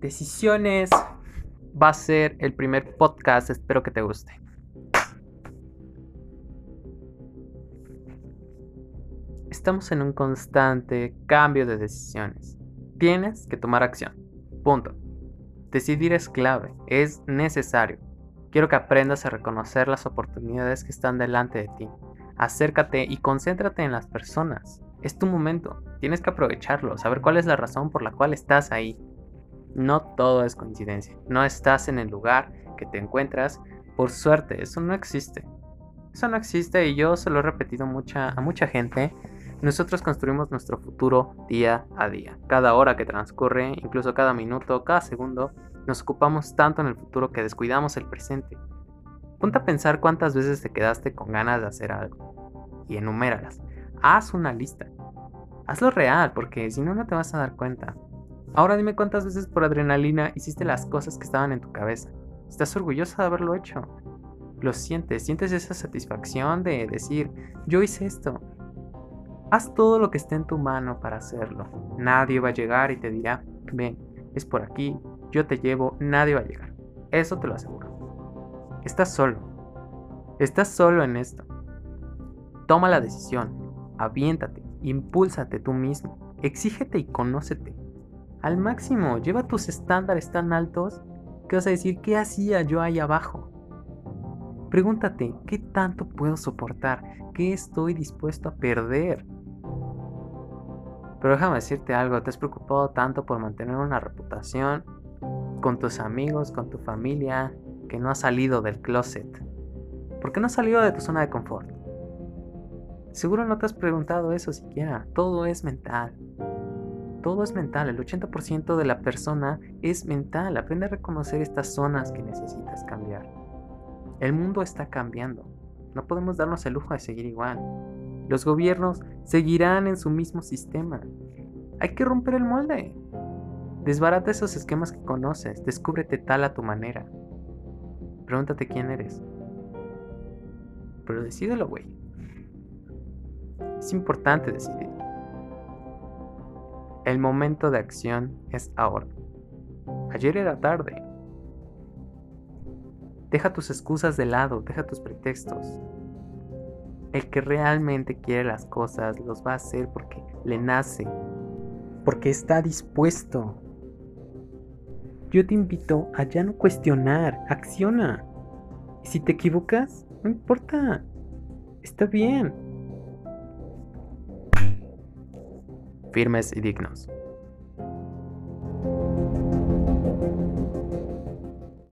Decisiones va a ser el primer podcast, espero que te guste. Estamos en un constante cambio de decisiones. Tienes que tomar acción. Punto. Decidir es clave, es necesario. Quiero que aprendas a reconocer las oportunidades que están delante de ti. Acércate y concéntrate en las personas. Es tu momento. Tienes que aprovecharlo, saber cuál es la razón por la cual estás ahí. No todo es coincidencia. No estás en el lugar que te encuentras por suerte. Eso no existe. Eso no existe y yo se lo he repetido mucha, a mucha gente. Nosotros construimos nuestro futuro día a día. Cada hora que transcurre, incluso cada minuto, cada segundo, nos ocupamos tanto en el futuro que descuidamos el presente. Ponte a pensar cuántas veces te quedaste con ganas de hacer algo y enuméralas. Haz una lista. Hazlo real, porque si no, no te vas a dar cuenta. Ahora dime cuántas veces por adrenalina hiciste las cosas que estaban en tu cabeza. ¿Estás orgullosa de haberlo hecho? Lo sientes, sientes esa satisfacción de decir, yo hice esto. Haz todo lo que esté en tu mano para hacerlo. Nadie va a llegar y te dirá, ven, es por aquí, yo te llevo, nadie va a llegar. Eso te lo aseguro. Estás solo. Estás solo en esto. Toma la decisión. Aviéntate. Impúlsate tú mismo. Exígete y conócete al máximo. Lleva tus estándares tan altos que vas a decir, ¿qué hacía yo ahí abajo? Pregúntate, ¿qué tanto puedo soportar? ¿Qué estoy dispuesto a perder? Pero déjame decirte algo, te has preocupado tanto por mantener una reputación con tus amigos, con tu familia, que no has salido del closet. ¿Por qué no has salido de tu zona de confort? Seguro no te has preguntado eso siquiera, todo es mental todo es mental, el 80% de la persona es mental. Aprende a reconocer estas zonas que necesitas cambiar. El mundo está cambiando. No podemos darnos el lujo de seguir igual. Los gobiernos seguirán en su mismo sistema. Hay que romper el molde. Desbarata esos esquemas que conoces. Descúbrete tal a tu manera. Pregúntate quién eres. Pero decídelo, güey. Es importante decidir. El momento de acción es ahora. Ayer era tarde. Deja tus excusas de lado, deja tus pretextos. El que realmente quiere las cosas los va a hacer porque le nace, porque está dispuesto. Yo te invito a ya no cuestionar, acciona. Y si te equivocas, no importa, está bien. Firmes y dignos.